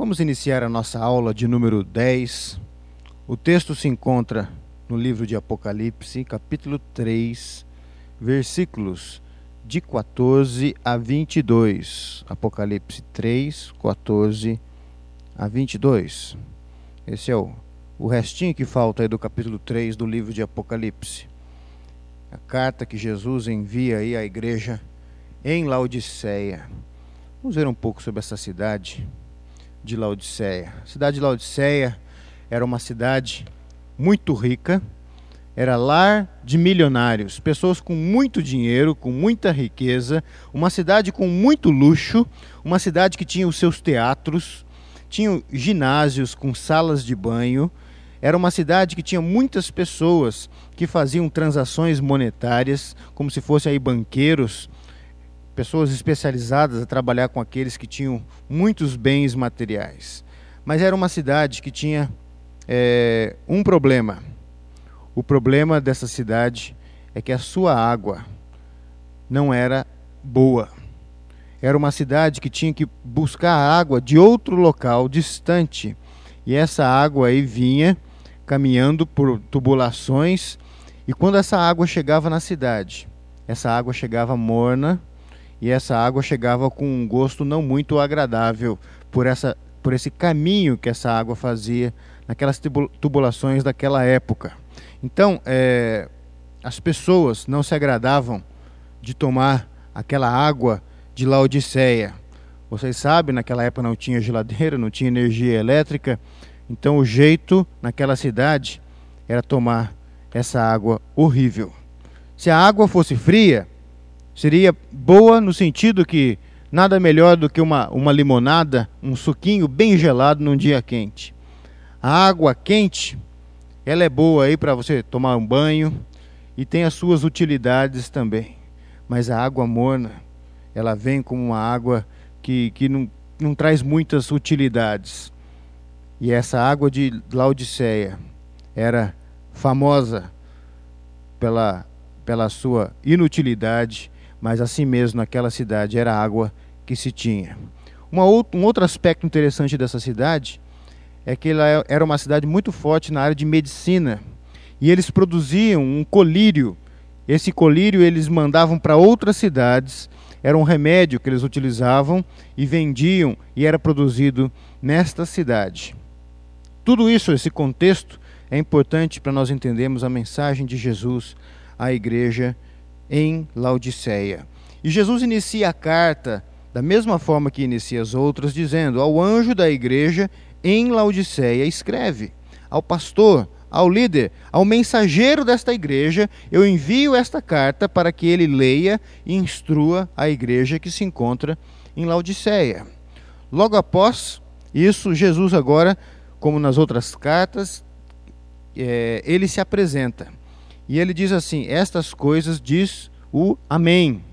Vamos iniciar a nossa aula de número 10. O texto se encontra no livro de Apocalipse, capítulo 3, versículos de 14 a 22. Apocalipse 3, 14 a 22. Esse é o, o restinho que falta aí do capítulo 3 do livro de Apocalipse. A carta que Jesus envia aí à igreja em Laodiceia. Vamos ver um pouco sobre essa cidade de Laodiceia. A cidade de Laodiceia era uma cidade muito rica, era lar de milionários, pessoas com muito dinheiro, com muita riqueza, uma cidade com muito luxo, uma cidade que tinha os seus teatros, tinha ginásios com salas de banho. Era uma cidade que tinha muitas pessoas que faziam transações monetárias, como se fossem aí banqueiros, pessoas especializadas a trabalhar com aqueles que tinham muitos bens materiais. Mas era uma cidade que tinha é, um problema. O problema dessa cidade é que a sua água não era boa. Era uma cidade que tinha que buscar água de outro local distante. E essa água aí vinha caminhando por tubulações. E quando essa água chegava na cidade, essa água chegava morna, e essa água chegava com um gosto não muito agradável por, essa, por esse caminho que essa água fazia naquelas tubulações daquela época. Então, é, as pessoas não se agradavam de tomar aquela água de Laodiceia. Vocês sabem, naquela época não tinha geladeira, não tinha energia elétrica, então o jeito naquela cidade era tomar essa água horrível. Se a água fosse fria, seria boa no sentido que nada melhor do que uma, uma limonada, um suquinho bem gelado num dia quente. A água quente, ela é boa aí para você tomar um banho e tem as suas utilidades também. Mas a água morna, ela vem como uma água que, que não, não traz muitas utilidades. E essa água de Laodiceia era famosa pela, pela sua inutilidade mas assim mesmo naquela cidade era água que se tinha. Um outro aspecto interessante dessa cidade é que ela é, era uma cidade muito forte na área de medicina e eles produziam um colírio. Esse colírio eles mandavam para outras cidades, era um remédio que eles utilizavam e vendiam e era produzido nesta cidade. Tudo isso, esse contexto, é importante para nós entendermos a mensagem de Jesus à igreja em Laodiceia. E Jesus inicia a carta da mesma forma que inicia as outras, dizendo: Ao anjo da igreja em Laodiceia, escreve, ao pastor, ao líder, ao mensageiro desta igreja, eu envio esta carta para que ele leia e instrua a igreja que se encontra em Laodiceia. Logo após isso, Jesus agora, como nas outras cartas, é, ele se apresenta. E ele diz assim: Estas coisas diz o Amém.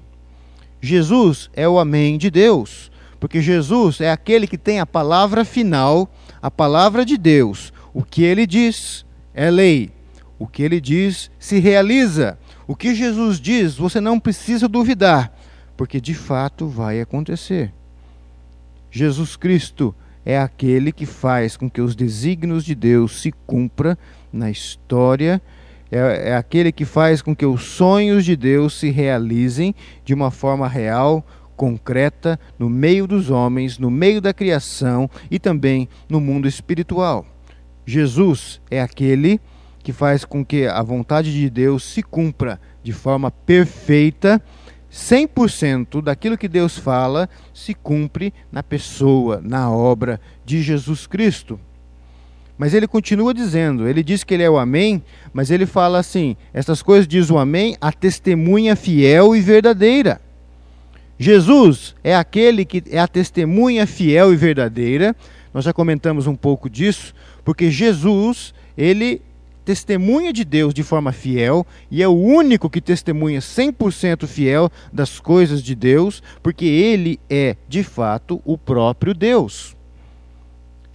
Jesus é o Amém de Deus, porque Jesus é aquele que tem a palavra final, a palavra de Deus. O que ele diz é lei. O que ele diz se realiza. O que Jesus diz, você não precisa duvidar, porque de fato vai acontecer. Jesus Cristo é aquele que faz com que os desígnios de Deus se cumpram na história é, é aquele que faz com que os sonhos de Deus se realizem de uma forma real, concreta, no meio dos homens, no meio da criação e também no mundo espiritual. Jesus é aquele que faz com que a vontade de Deus se cumpra de forma perfeita, 100% daquilo que Deus fala se cumpre na pessoa, na obra de Jesus Cristo. Mas ele continua dizendo, ele diz que ele é o Amém, mas ele fala assim: estas coisas diz o Amém, a testemunha fiel e verdadeira. Jesus é aquele que é a testemunha fiel e verdadeira. Nós já comentamos um pouco disso, porque Jesus, ele testemunha de Deus de forma fiel e é o único que testemunha 100% fiel das coisas de Deus, porque ele é, de fato, o próprio Deus.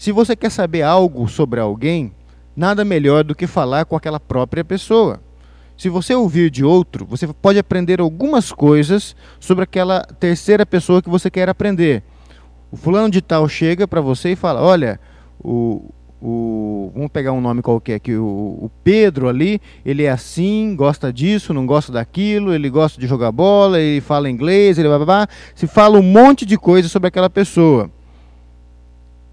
Se você quer saber algo sobre alguém, nada melhor do que falar com aquela própria pessoa. Se você ouvir de outro, você pode aprender algumas coisas sobre aquela terceira pessoa que você quer aprender. O fulano de tal chega para você e fala: Olha, o, o, vamos pegar um nome qualquer aqui, o, o, Pedro ali, ele é assim, gosta disso, não gosta daquilo, ele gosta de jogar bola, ele fala inglês, ele blá, se fala um monte de coisa sobre aquela pessoa.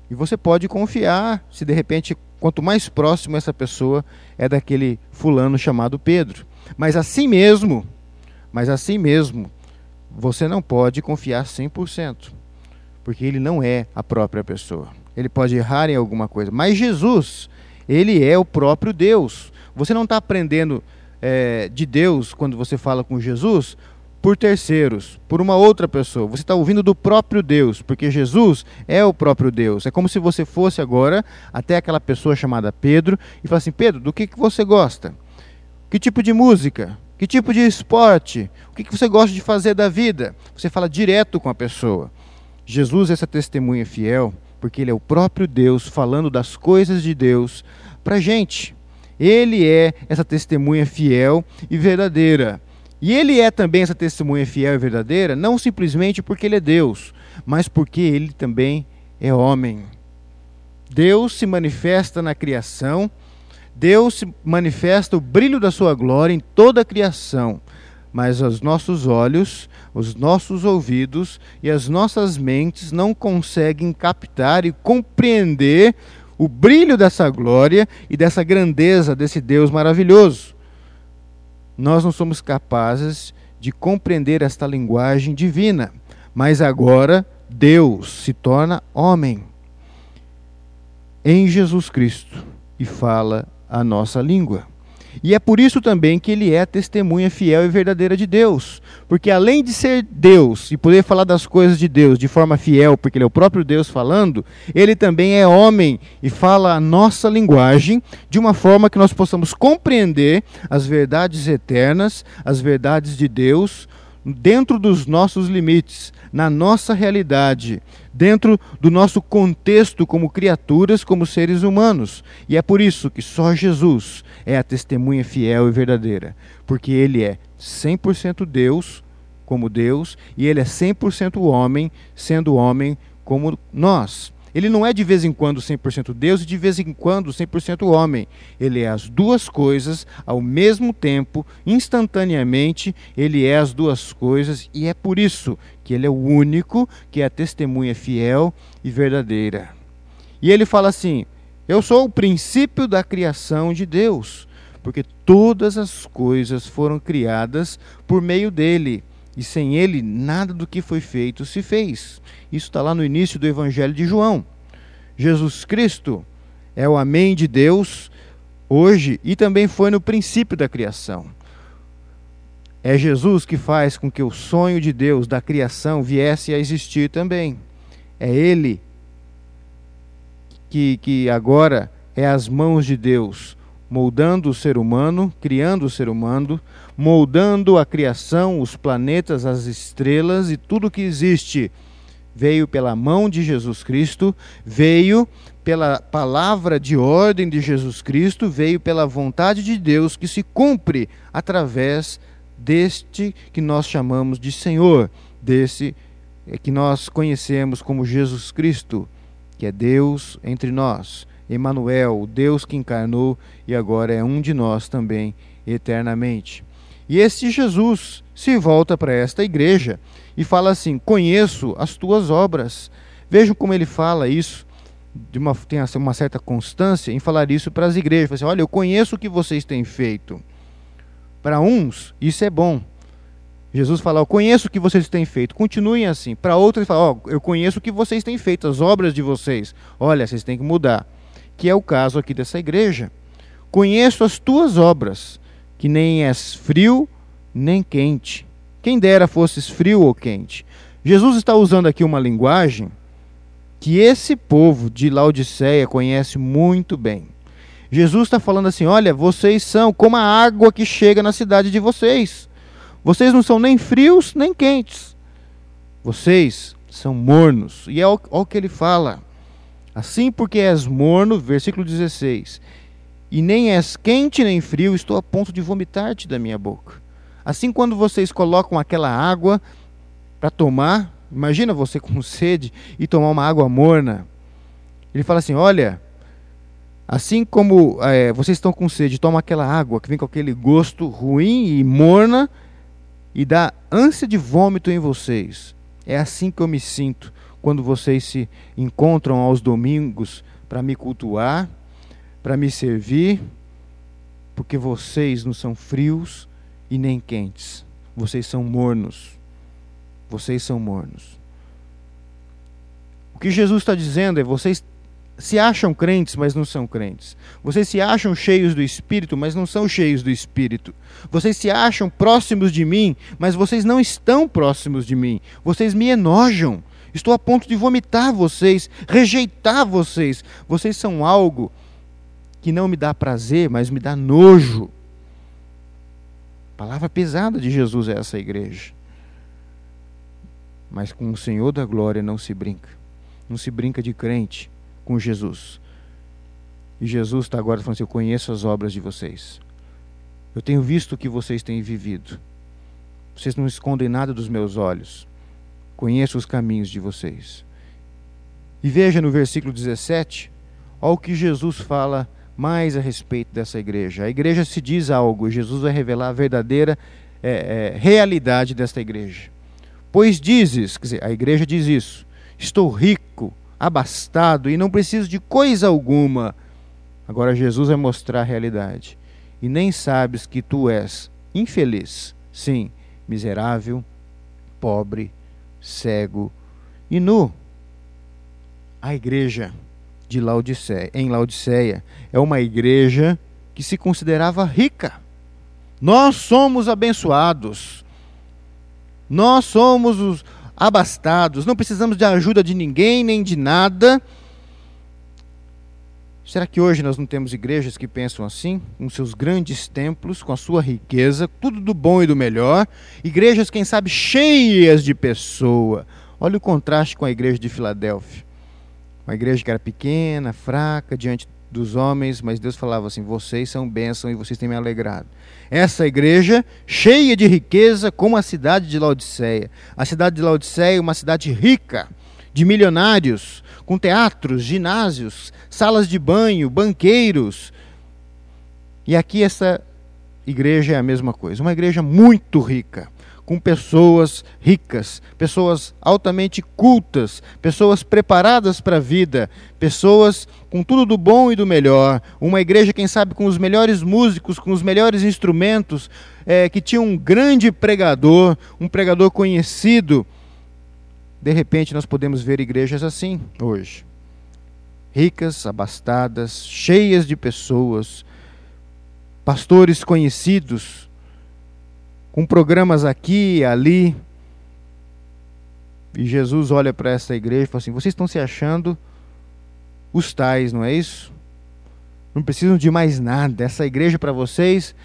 E você pode confiar se de repente, quanto mais próximo essa pessoa é daquele fulano chamado Pedro. Mas assim mesmo, mas assim mesmo, você não pode confiar 100% porque ele não é a própria pessoa. Ele pode errar em alguma coisa, mas Jesus, ele é o próprio Deus. Você não está aprendendo é, de Deus quando você fala com Jesus por terceiros, por uma outra pessoa. Você está ouvindo do próprio Deus, porque Jesus é o próprio Deus. É como se você fosse agora até aquela pessoa chamada Pedro e falasse assim: Pedro, do que, que você gosta? Que tipo de música? Que tipo de esporte? O que, que você gosta de fazer da vida? Você fala direto com a pessoa. Jesus é essa testemunha fiel, porque ele é o próprio Deus falando das coisas de Deus para a gente. Ele é essa testemunha fiel e verdadeira. E ele é também essa testemunha fiel e verdadeira, não simplesmente porque ele é Deus, mas porque ele também é homem. Deus se manifesta na criação, Deus manifesta o brilho da sua glória em toda a criação mas os nossos olhos, os nossos ouvidos e as nossas mentes não conseguem captar e compreender o brilho dessa glória e dessa grandeza desse Deus maravilhoso. Nós não somos capazes de compreender esta linguagem divina, mas agora Deus se torna homem em Jesus Cristo e fala a nossa língua. E é por isso também que ele é a testemunha fiel e verdadeira de Deus. Porque além de ser Deus e poder falar das coisas de Deus de forma fiel, porque ele é o próprio Deus falando, ele também é homem e fala a nossa linguagem de uma forma que nós possamos compreender as verdades eternas, as verdades de Deus, dentro dos nossos limites, na nossa realidade, dentro do nosso contexto como criaturas, como seres humanos. E é por isso que só Jesus é a testemunha fiel e verdadeira, porque ele é 100% Deus, como Deus, e ele é 100% homem, sendo homem como nós. Ele não é de vez em quando 100% Deus e de vez em quando 100% homem. Ele é as duas coisas ao mesmo tempo, instantaneamente, ele é as duas coisas e é por isso que ele é o único que é a testemunha fiel e verdadeira. E ele fala assim: Eu sou o princípio da criação de Deus, porque todas as coisas foram criadas por meio dele e sem ele nada do que foi feito se fez. Isso está lá no início do Evangelho de João. Jesus Cristo é o Amém de Deus hoje e também foi no princípio da criação. É Jesus que faz com que o sonho de Deus da criação viesse a existir também. É Ele que, que agora é as mãos de Deus moldando o ser humano, criando o ser humano, moldando a criação, os planetas, as estrelas e tudo que existe. Veio pela mão de Jesus Cristo, veio pela palavra de ordem de Jesus Cristo, veio pela vontade de Deus que se cumpre através deste que nós chamamos de Senhor, desse eh, que nós conhecemos como Jesus Cristo, que é Deus entre nós. Emanuel, o Deus que encarnou e agora é um de nós também eternamente. E este Jesus se volta para esta igreja e fala assim: Conheço as tuas obras. Vejam como ele fala isso, de uma, tem uma certa constância em falar isso para as igrejas. Assim, Olha, eu conheço o que vocês têm feito. Para uns, isso é bom. Jesus fala: Eu conheço o que vocês têm feito, continuem assim. Para outros, ele fala: oh, Eu conheço o que vocês têm feito, as obras de vocês. Olha, vocês têm que mudar que é o caso aqui dessa igreja. Conheço as tuas obras, que nem és frio nem quente. Quem dera fosses frio ou quente. Jesus está usando aqui uma linguagem que esse povo de Laodiceia conhece muito bem. Jesus está falando assim: olha, vocês são como a água que chega na cidade de vocês. Vocês não são nem frios nem quentes. Vocês são mornos. E é o, que ele fala. Assim porque és morno, versículo 16, e nem és quente nem frio, estou a ponto de vomitar-te da minha boca. Assim, quando vocês colocam aquela água para tomar, Imagina você com sede e tomar uma água morna. Ele fala assim: olha, assim como é, vocês estão com sede, toma aquela água que vem com aquele gosto ruim e morna e dá ânsia de vômito em vocês. É assim que eu me sinto quando vocês se encontram aos domingos para me cultuar, para me servir, porque vocês não são frios e nem quentes. Vocês são mornos. Vocês são mornos. O que Jesus está dizendo é: vocês se acham crentes, mas não são crentes. Vocês se acham cheios do Espírito, mas não são cheios do Espírito. Vocês se acham próximos de mim, mas vocês não estão próximos de mim. Vocês me enojam. Estou a ponto de vomitar vocês, rejeitar vocês. Vocês são algo que não me dá prazer, mas me dá nojo. Palavra pesada de Jesus é essa igreja. Mas com o Senhor da glória não se brinca. Não se brinca de crente com Jesus. E Jesus está agora falando assim: Eu conheço as obras de vocês. Eu tenho visto o que vocês têm vivido. Vocês não escondem nada dos meus olhos. Conheço os caminhos de vocês. E veja no versículo 17, olha o que Jesus fala mais a respeito dessa igreja. A igreja se diz algo, Jesus vai revelar a verdadeira é, é, realidade desta igreja. Pois dizes, quer dizer, a igreja diz isso: estou rico, abastado e não preciso de coisa alguma. Agora Jesus vai mostrar a realidade. E nem sabes que tu és infeliz, sim, miserável, pobre, cego e nu. A igreja de Laodiceia, em Laodiceia é uma igreja que se considerava rica. Nós somos abençoados. Nós somos os abastados, não precisamos de ajuda de ninguém nem de nada. Será que hoje nós não temos igrejas que pensam assim, com seus grandes templos, com a sua riqueza, tudo do bom e do melhor? Igrejas, quem sabe, cheias de pessoa. Olha o contraste com a igreja de Filadélfia. Uma igreja que era pequena, fraca, diante dos homens, mas Deus falava assim: vocês são bênção e vocês têm me alegrado. Essa igreja, cheia de riqueza, como a cidade de Laodiceia. A cidade de Laodiceia é uma cidade rica, de milionários, com teatros, ginásios, salas de banho, banqueiros. E aqui essa igreja é a mesma coisa, uma igreja muito rica com pessoas ricas, pessoas altamente cultas, pessoas preparadas para a vida, pessoas com tudo do bom e do melhor. Uma igreja, quem sabe, com os melhores músicos, com os melhores instrumentos, é, que tinha um grande pregador, um pregador conhecido. De repente, nós podemos ver igrejas assim hoje. Ricas, abastadas, cheias de pessoas, pastores conhecidos, com programas aqui e ali. E Jesus olha para essa igreja e fala assim: vocês estão se achando os tais, não é isso? Não precisam de mais nada. Essa igreja para vocês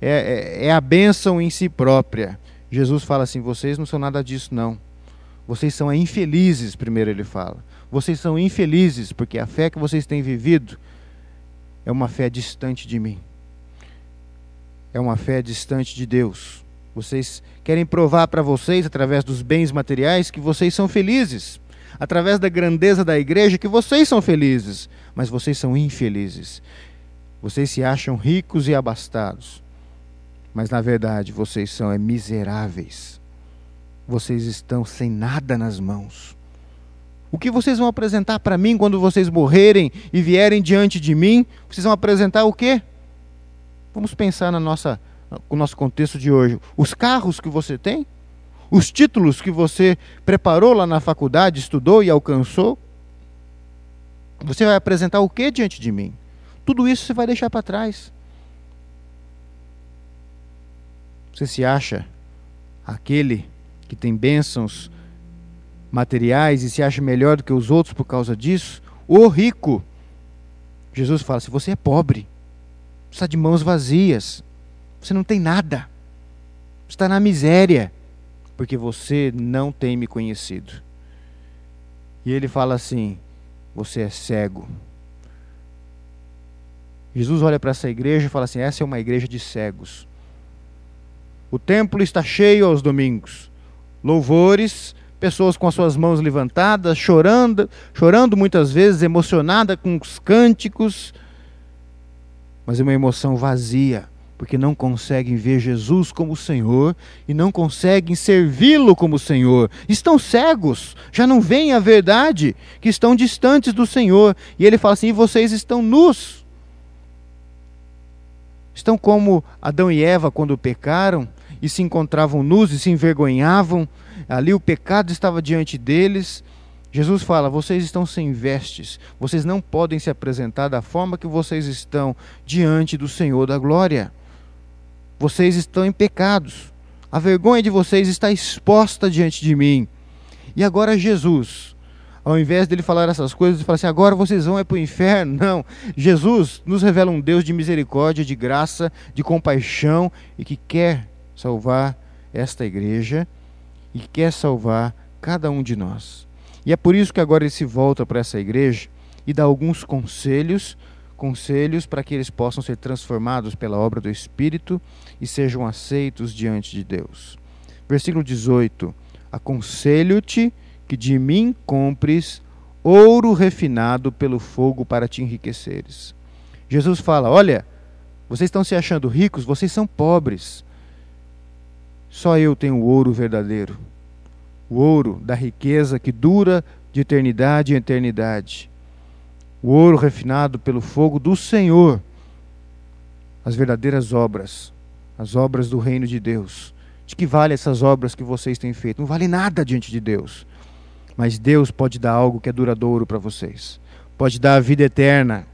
é, é, é a bênção em si própria. Jesus fala assim: vocês não são nada disso, não. Vocês são infelizes, primeiro ele fala. Vocês são infelizes porque a fé que vocês têm vivido é uma fé distante de mim. É uma fé distante de Deus. Vocês querem provar para vocês, através dos bens materiais, que vocês são felizes. Através da grandeza da igreja, que vocês são felizes. Mas vocês são infelizes. Vocês se acham ricos e abastados. Mas na verdade vocês são é, miseráveis. Vocês estão sem nada nas mãos. O que vocês vão apresentar para mim quando vocês morrerem e vierem diante de mim? Vocês vão apresentar o quê? Vamos pensar na nossa o nosso contexto de hoje, os carros que você tem, os títulos que você preparou lá na faculdade, estudou e alcançou, você vai apresentar o que diante de mim? Tudo isso você vai deixar para trás. Você se acha aquele que tem bênçãos materiais e se acha melhor do que os outros por causa disso? O rico. Jesus fala: se você é pobre, está de mãos vazias, você não tem nada. Está na miséria, porque você não tem me conhecido. E ele fala assim: Você é cego. Jesus olha para essa igreja e fala assim: Essa é uma igreja de cegos. O templo está cheio aos domingos. Louvores, pessoas com as suas mãos levantadas, chorando, chorando muitas vezes, emocionada com os cânticos, mas é uma emoção vazia, porque não conseguem ver Jesus como Senhor e não conseguem servi-lo como Senhor. Estão cegos, já não veem a verdade, que estão distantes do Senhor. E ele fala assim: vocês estão nus. Estão como Adão e Eva quando pecaram e se encontravam nus e se envergonhavam. Ali o pecado estava diante deles Jesus fala: vocês estão sem vestes, vocês não podem se apresentar da forma que vocês estão diante do Senhor da glória. Vocês estão em pecados. A vergonha de vocês está exposta diante de mim. E agora Jesus, ao invés dele falar essas coisas, ele fala assim: agora vocês vão é para o inferno. Não. Jesus nos revela um Deus de misericórdia, de graça, de compaixão e que quer salvar esta igreja e quer salvar cada um de nós. E é por isso que agora ele se volta para essa igreja e dá alguns conselhos, conselhos para que eles possam ser transformados pela obra do Espírito e sejam aceitos diante de Deus. Versículo 18: Aconselho-te que de mim compres ouro refinado pelo fogo para te enriqueceres. Jesus fala: Olha, vocês estão se achando ricos, vocês são pobres. Só eu tenho o ouro verdadeiro o ouro da riqueza que dura de eternidade em eternidade. O ouro refinado pelo fogo do Senhor. As verdadeiras obras, as obras do reino de Deus. De que vale essas obras que vocês têm feito? Não vale nada diante de Deus. Mas Deus pode dar algo que é duradouro para vocês. Pode dar a vida eterna,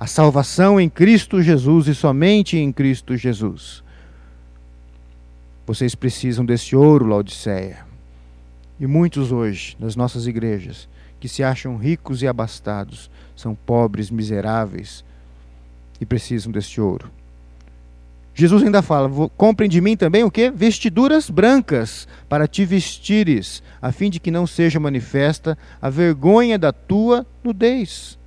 a salvação em Cristo Jesus e somente em Cristo Jesus. Vocês precisam desse ouro, Laodiceia. E muitos hoje, nas nossas igrejas, que se acham ricos e abastados, são pobres, miseráveis e precisam deste ouro. Jesus ainda fala: comprem de mim também o que? Vestiduras brancas, para te vestires, a fim de que não seja manifesta a vergonha da tua nudez.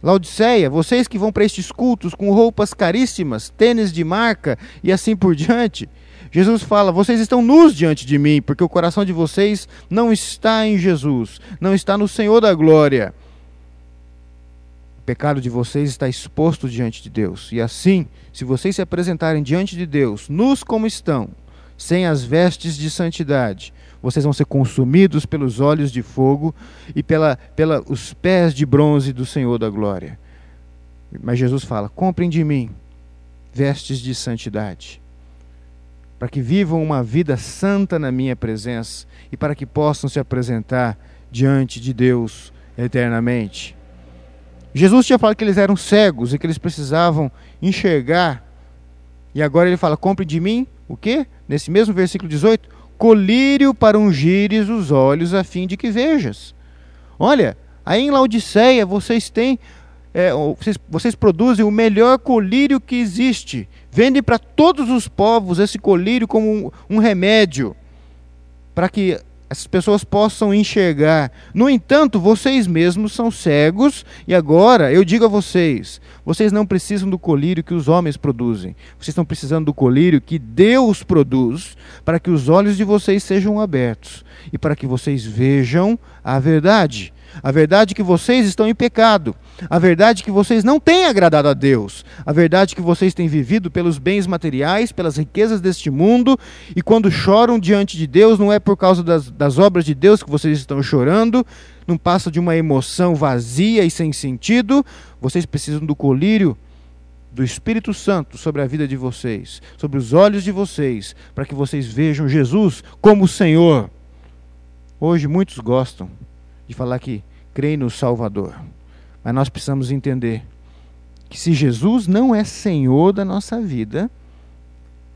Laodiceia, vocês que vão para estes cultos com roupas caríssimas, tênis de marca e assim por diante, Jesus fala: Vocês estão nus diante de mim, porque o coração de vocês não está em Jesus, não está no Senhor da glória. Pecado de vocês está exposto diante de Deus. E assim, se vocês se apresentarem diante de Deus, nus como estão, sem as vestes de santidade, vocês vão ser consumidos pelos olhos de fogo e pela, pela os pés de bronze do Senhor da glória. Mas Jesus fala: comprem de mim vestes de santidade para que vivam uma vida santa na minha presença e para que possam se apresentar diante de Deus eternamente. Jesus tinha falado que eles eram cegos e que eles precisavam enxergar. E agora ele fala: compre de mim o quê? Nesse mesmo versículo 18: colírio para ungires os olhos a fim de que vejas. Olha, aí em Laodiceia vocês têm é, vocês, vocês produzem o melhor colírio que existe. Vendem para todos os povos esse colírio como um, um remédio, para que essas pessoas possam enxergar. No entanto, vocês mesmos são cegos, e agora eu digo a vocês: vocês não precisam do colírio que os homens produzem, vocês estão precisando do colírio que Deus produz, para que os olhos de vocês sejam abertos e para que vocês vejam a verdade. A verdade é que vocês estão em pecado. A verdade é que vocês não têm agradado a Deus. A verdade é que vocês têm vivido pelos bens materiais, pelas riquezas deste mundo. E quando choram diante de Deus, não é por causa das, das obras de Deus que vocês estão chorando. Não passa de uma emoção vazia e sem sentido. Vocês precisam do colírio do Espírito Santo sobre a vida de vocês, sobre os olhos de vocês, para que vocês vejam Jesus como Senhor. Hoje muitos gostam de falar que creem no Salvador. Mas nós precisamos entender que se Jesus não é Senhor da nossa vida,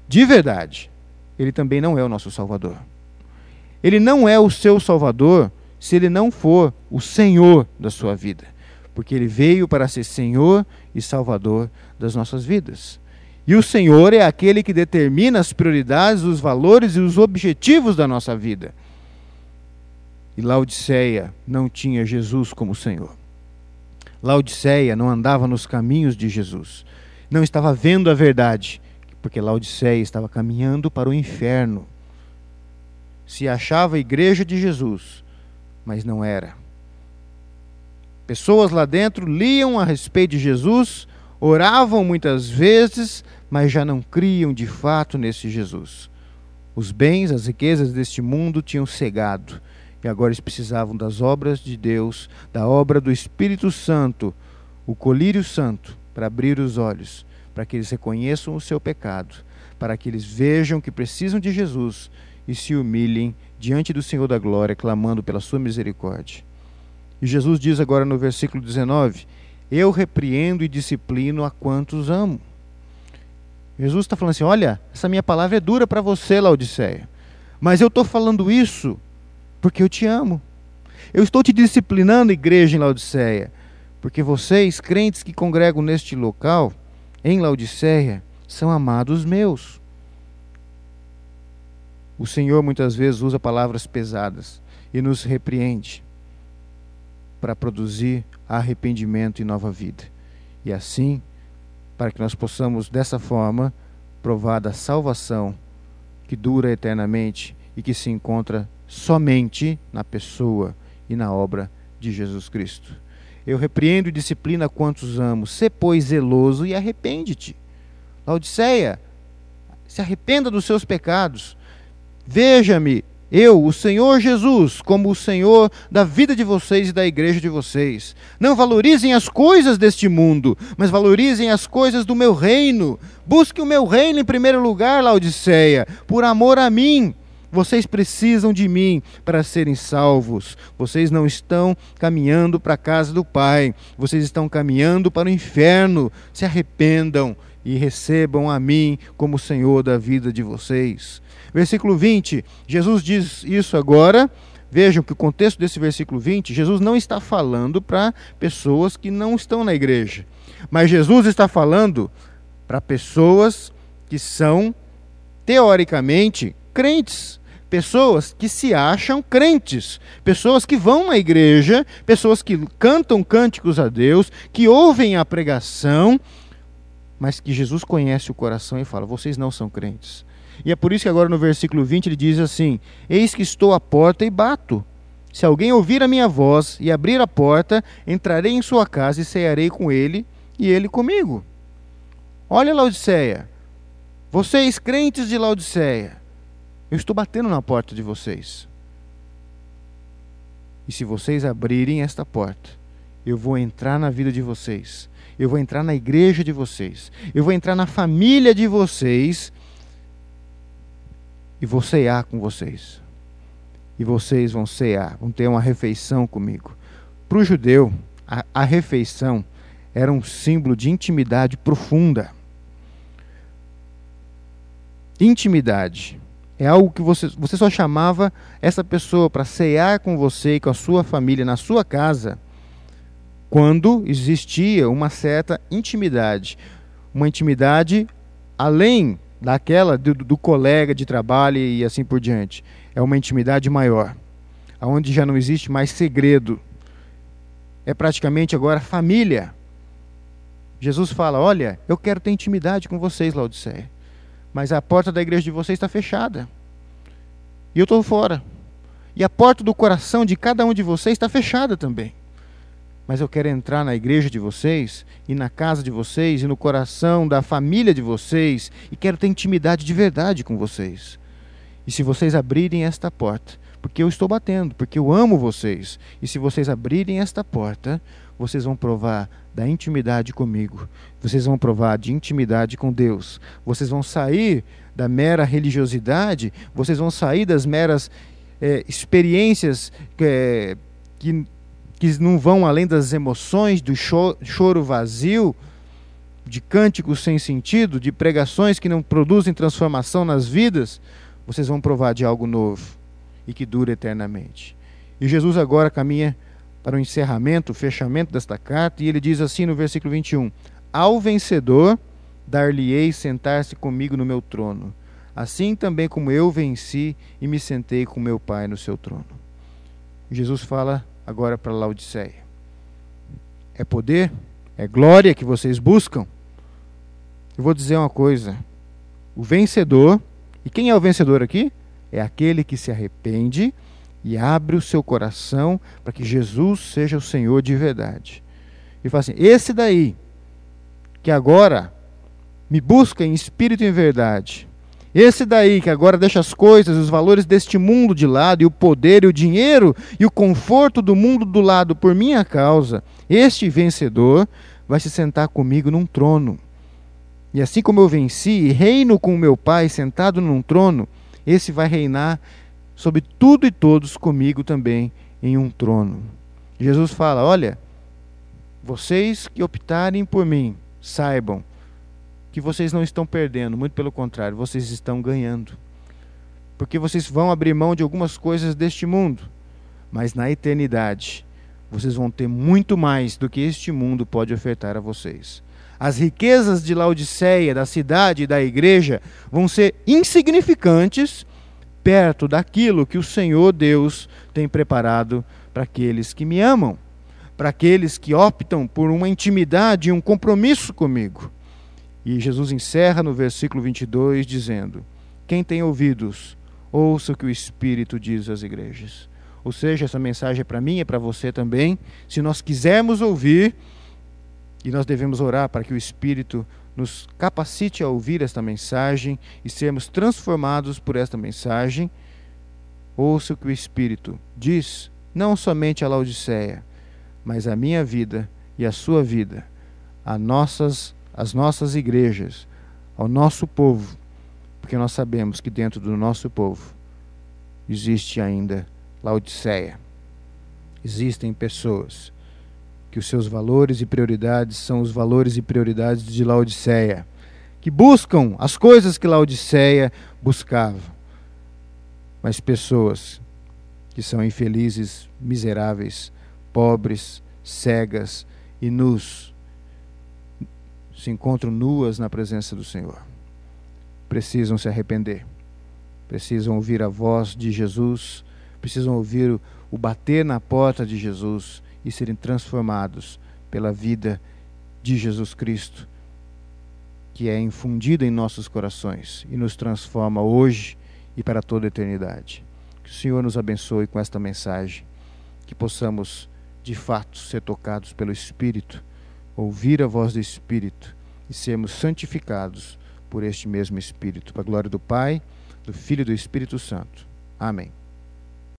de verdade, ele também não é o nosso Salvador. Ele não é o seu Salvador se ele não for o Senhor da sua vida, porque ele veio para ser Senhor e Salvador das nossas vidas. E o Senhor é aquele que determina as prioridades, os valores e os objetivos da nossa vida. E Laodiceia não tinha Jesus como Senhor. Laodiceia não andava nos caminhos de Jesus. Não estava vendo a verdade, porque Laodiceia estava caminhando para o inferno. se achava a igreja de Jesus, mas não era. Pessoas lá dentro liam a respeito de Jesus, oravam muitas vezes, mas já não criam de fato nesse Jesus. Os bens, as riquezas deste mundo tinham cegado, e agora eles precisavam das obras de Deus, da obra do Espírito Santo, o colírio santo, para abrir os olhos, para que eles reconheçam o seu pecado, para que eles vejam que precisam de Jesus e se humilhem diante do Senhor da glória, clamando pela sua misericórdia. E Jesus diz agora no versículo 19: Eu repreendo e disciplino a quantos amo. Jesus está falando assim: olha, essa minha palavra é dura para você, Laodiceia. Mas eu estou falando isso porque eu te amo. Eu estou te disciplinando, igreja em Laodiceia, porque vocês, crentes que congregam neste local, em Laodiceia, são amados meus. O Senhor muitas vezes usa palavras pesadas e nos repreende para produzir arrependimento e nova vida. E assim, para que nós possamos dessa forma provar da salvação que dura eternamente e que se encontra somente na pessoa e na obra de Jesus Cristo. Eu repreendo e disciplina quantos amo. Sê, pois, zeloso e arrepende-te. Laodiceia, se arrependa dos seus pecados. Veja-me eu, o Senhor Jesus, como o Senhor da vida de vocês e da igreja de vocês. Não valorizem as coisas deste mundo, mas valorizem as coisas do meu reino. Busque o meu reino em primeiro lugar, Laodiceia, por amor a mim. Vocês precisam de mim para serem salvos. Vocês não estão caminhando para a casa do Pai. Vocês estão caminhando para o inferno. Se arrependam e recebam a mim como Senhor da vida de vocês. Versículo 20, Jesus diz isso agora. Vejam que o contexto desse versículo 20, Jesus não está falando para pessoas que não estão na igreja, mas Jesus está falando para pessoas que são, teoricamente, crentes, pessoas que se acham crentes, pessoas que vão à igreja, pessoas que cantam cânticos a Deus, que ouvem a pregação, mas que Jesus conhece o coração e fala: vocês não são crentes. E é por isso que agora no versículo 20 ele diz assim: Eis que estou à porta e bato. Se alguém ouvir a minha voz e abrir a porta, entrarei em sua casa e cearei com ele e ele comigo. Olha, Laodiceia, vocês crentes de Laodiceia, eu estou batendo na porta de vocês. E se vocês abrirem esta porta, eu vou entrar na vida de vocês, eu vou entrar na igreja de vocês, eu vou entrar na família de vocês e vou cear com vocês. E vocês vão cear, vão ter uma refeição comigo. Para o judeu, a, a refeição era um símbolo de intimidade profunda. Intimidade é algo que você, você só chamava essa pessoa para cear com você e com a sua família na sua casa quando existia uma certa intimidade. Uma intimidade além daquela do, do, colega de trabalho e assim por diante. É uma intimidade maior, aonde já não existe mais segredo. É praticamente agora família. Jesus fala: Olha, eu quero ter intimidade com vocês, Laodiceia, mas a porta da igreja de vocês está fechada. E eu estou fora. E a porta do coração de cada um de vocês está fechada também mas eu quero entrar na igreja de vocês, e na casa de vocês, e no coração da família de vocês, e quero ter intimidade de verdade com vocês. E se vocês abrirem esta porta, porque eu estou batendo, porque eu amo vocês, e se vocês abrirem esta porta, vocês vão provar da intimidade comigo, vocês vão provar de intimidade com Deus, vocês vão sair da mera religiosidade, vocês vão sair das meras é, experiências é, que que não vão além das emoções, do choro vazio, de cânticos sem sentido, de pregações que não produzem transformação nas vidas, vocês vão provar de algo novo e que dura eternamente. E Jesus agora caminha para o encerramento, o fechamento desta carta, e ele diz assim no versículo 21: Ao vencedor dar-lhe-ei sentar-se comigo no meu trono, assim também como eu venci e me sentei com meu Pai no seu trono. Jesus fala agora para Laodiceia. É poder, é glória que vocês buscam. Eu vou dizer uma coisa: o vencedor, e quem é o vencedor aqui? é aquele que se arrepende e abre o seu coração para que Jesus seja o Senhor de verdade. E fala assim: esse daí, que agora me busca em espírito e em verdade, esse daí que agora deixa as coisas, os valores deste mundo de lado, e o poder, e o dinheiro, e o conforto do mundo do lado por minha causa, este vencedor vai se sentar comigo num trono. E assim como eu venci e reino com meu Pai sentado num trono, esse vai reinar sobre tudo e todos comigo também em um trono. Jesus fala: Olha, vocês que optarem por mim, saibam que vocês não estão perdendo, muito pelo contrário, vocês estão ganhando. Porque vocês vão abrir mão de algumas coisas deste mundo, mas na eternidade vocês vão ter muito mais do que este mundo pode ofertar a vocês. As riquezas de Laodiceia, da cidade e da igreja, vão ser insignificantes perto daquilo que o Senhor Deus tem preparado para aqueles que me amam, para aqueles que optam por uma intimidade e um compromisso comigo. E Jesus encerra no versículo 22 dizendo: Quem tem ouvidos, ouça o que o Espírito diz às igrejas. Ou seja, essa mensagem é para mim e para você também. Se nós quisermos ouvir, e nós devemos orar para que o Espírito nos capacite a ouvir esta mensagem e sermos transformados por esta mensagem, ouça o que o Espírito diz, não somente a Laodiceia, mas a minha vida e a sua vida, a nossas às nossas igrejas, ao nosso povo, porque nós sabemos que dentro do nosso povo existe ainda Laodiceia. Existem pessoas que os seus valores e prioridades são os valores e prioridades de Laodiceia, que buscam as coisas que Laodiceia buscava. Mas pessoas que são infelizes, miseráveis, pobres, cegas e nus se encontram nuas na presença do Senhor. Precisam se arrepender, precisam ouvir a voz de Jesus, precisam ouvir o, bater na porta de Jesus e serem transformados pela vida de Jesus Cristo, que é infundida em nossos corações e nos transforma hoje e para toda a eternidade. Que o Senhor nos abençoe com esta mensagem, que possamos de fato ser tocados pelo Espírito ouvir a voz do Espírito e sermos santificados por este mesmo Espírito, para a glória do Pai, do Filho e do Espírito Santo. Amém.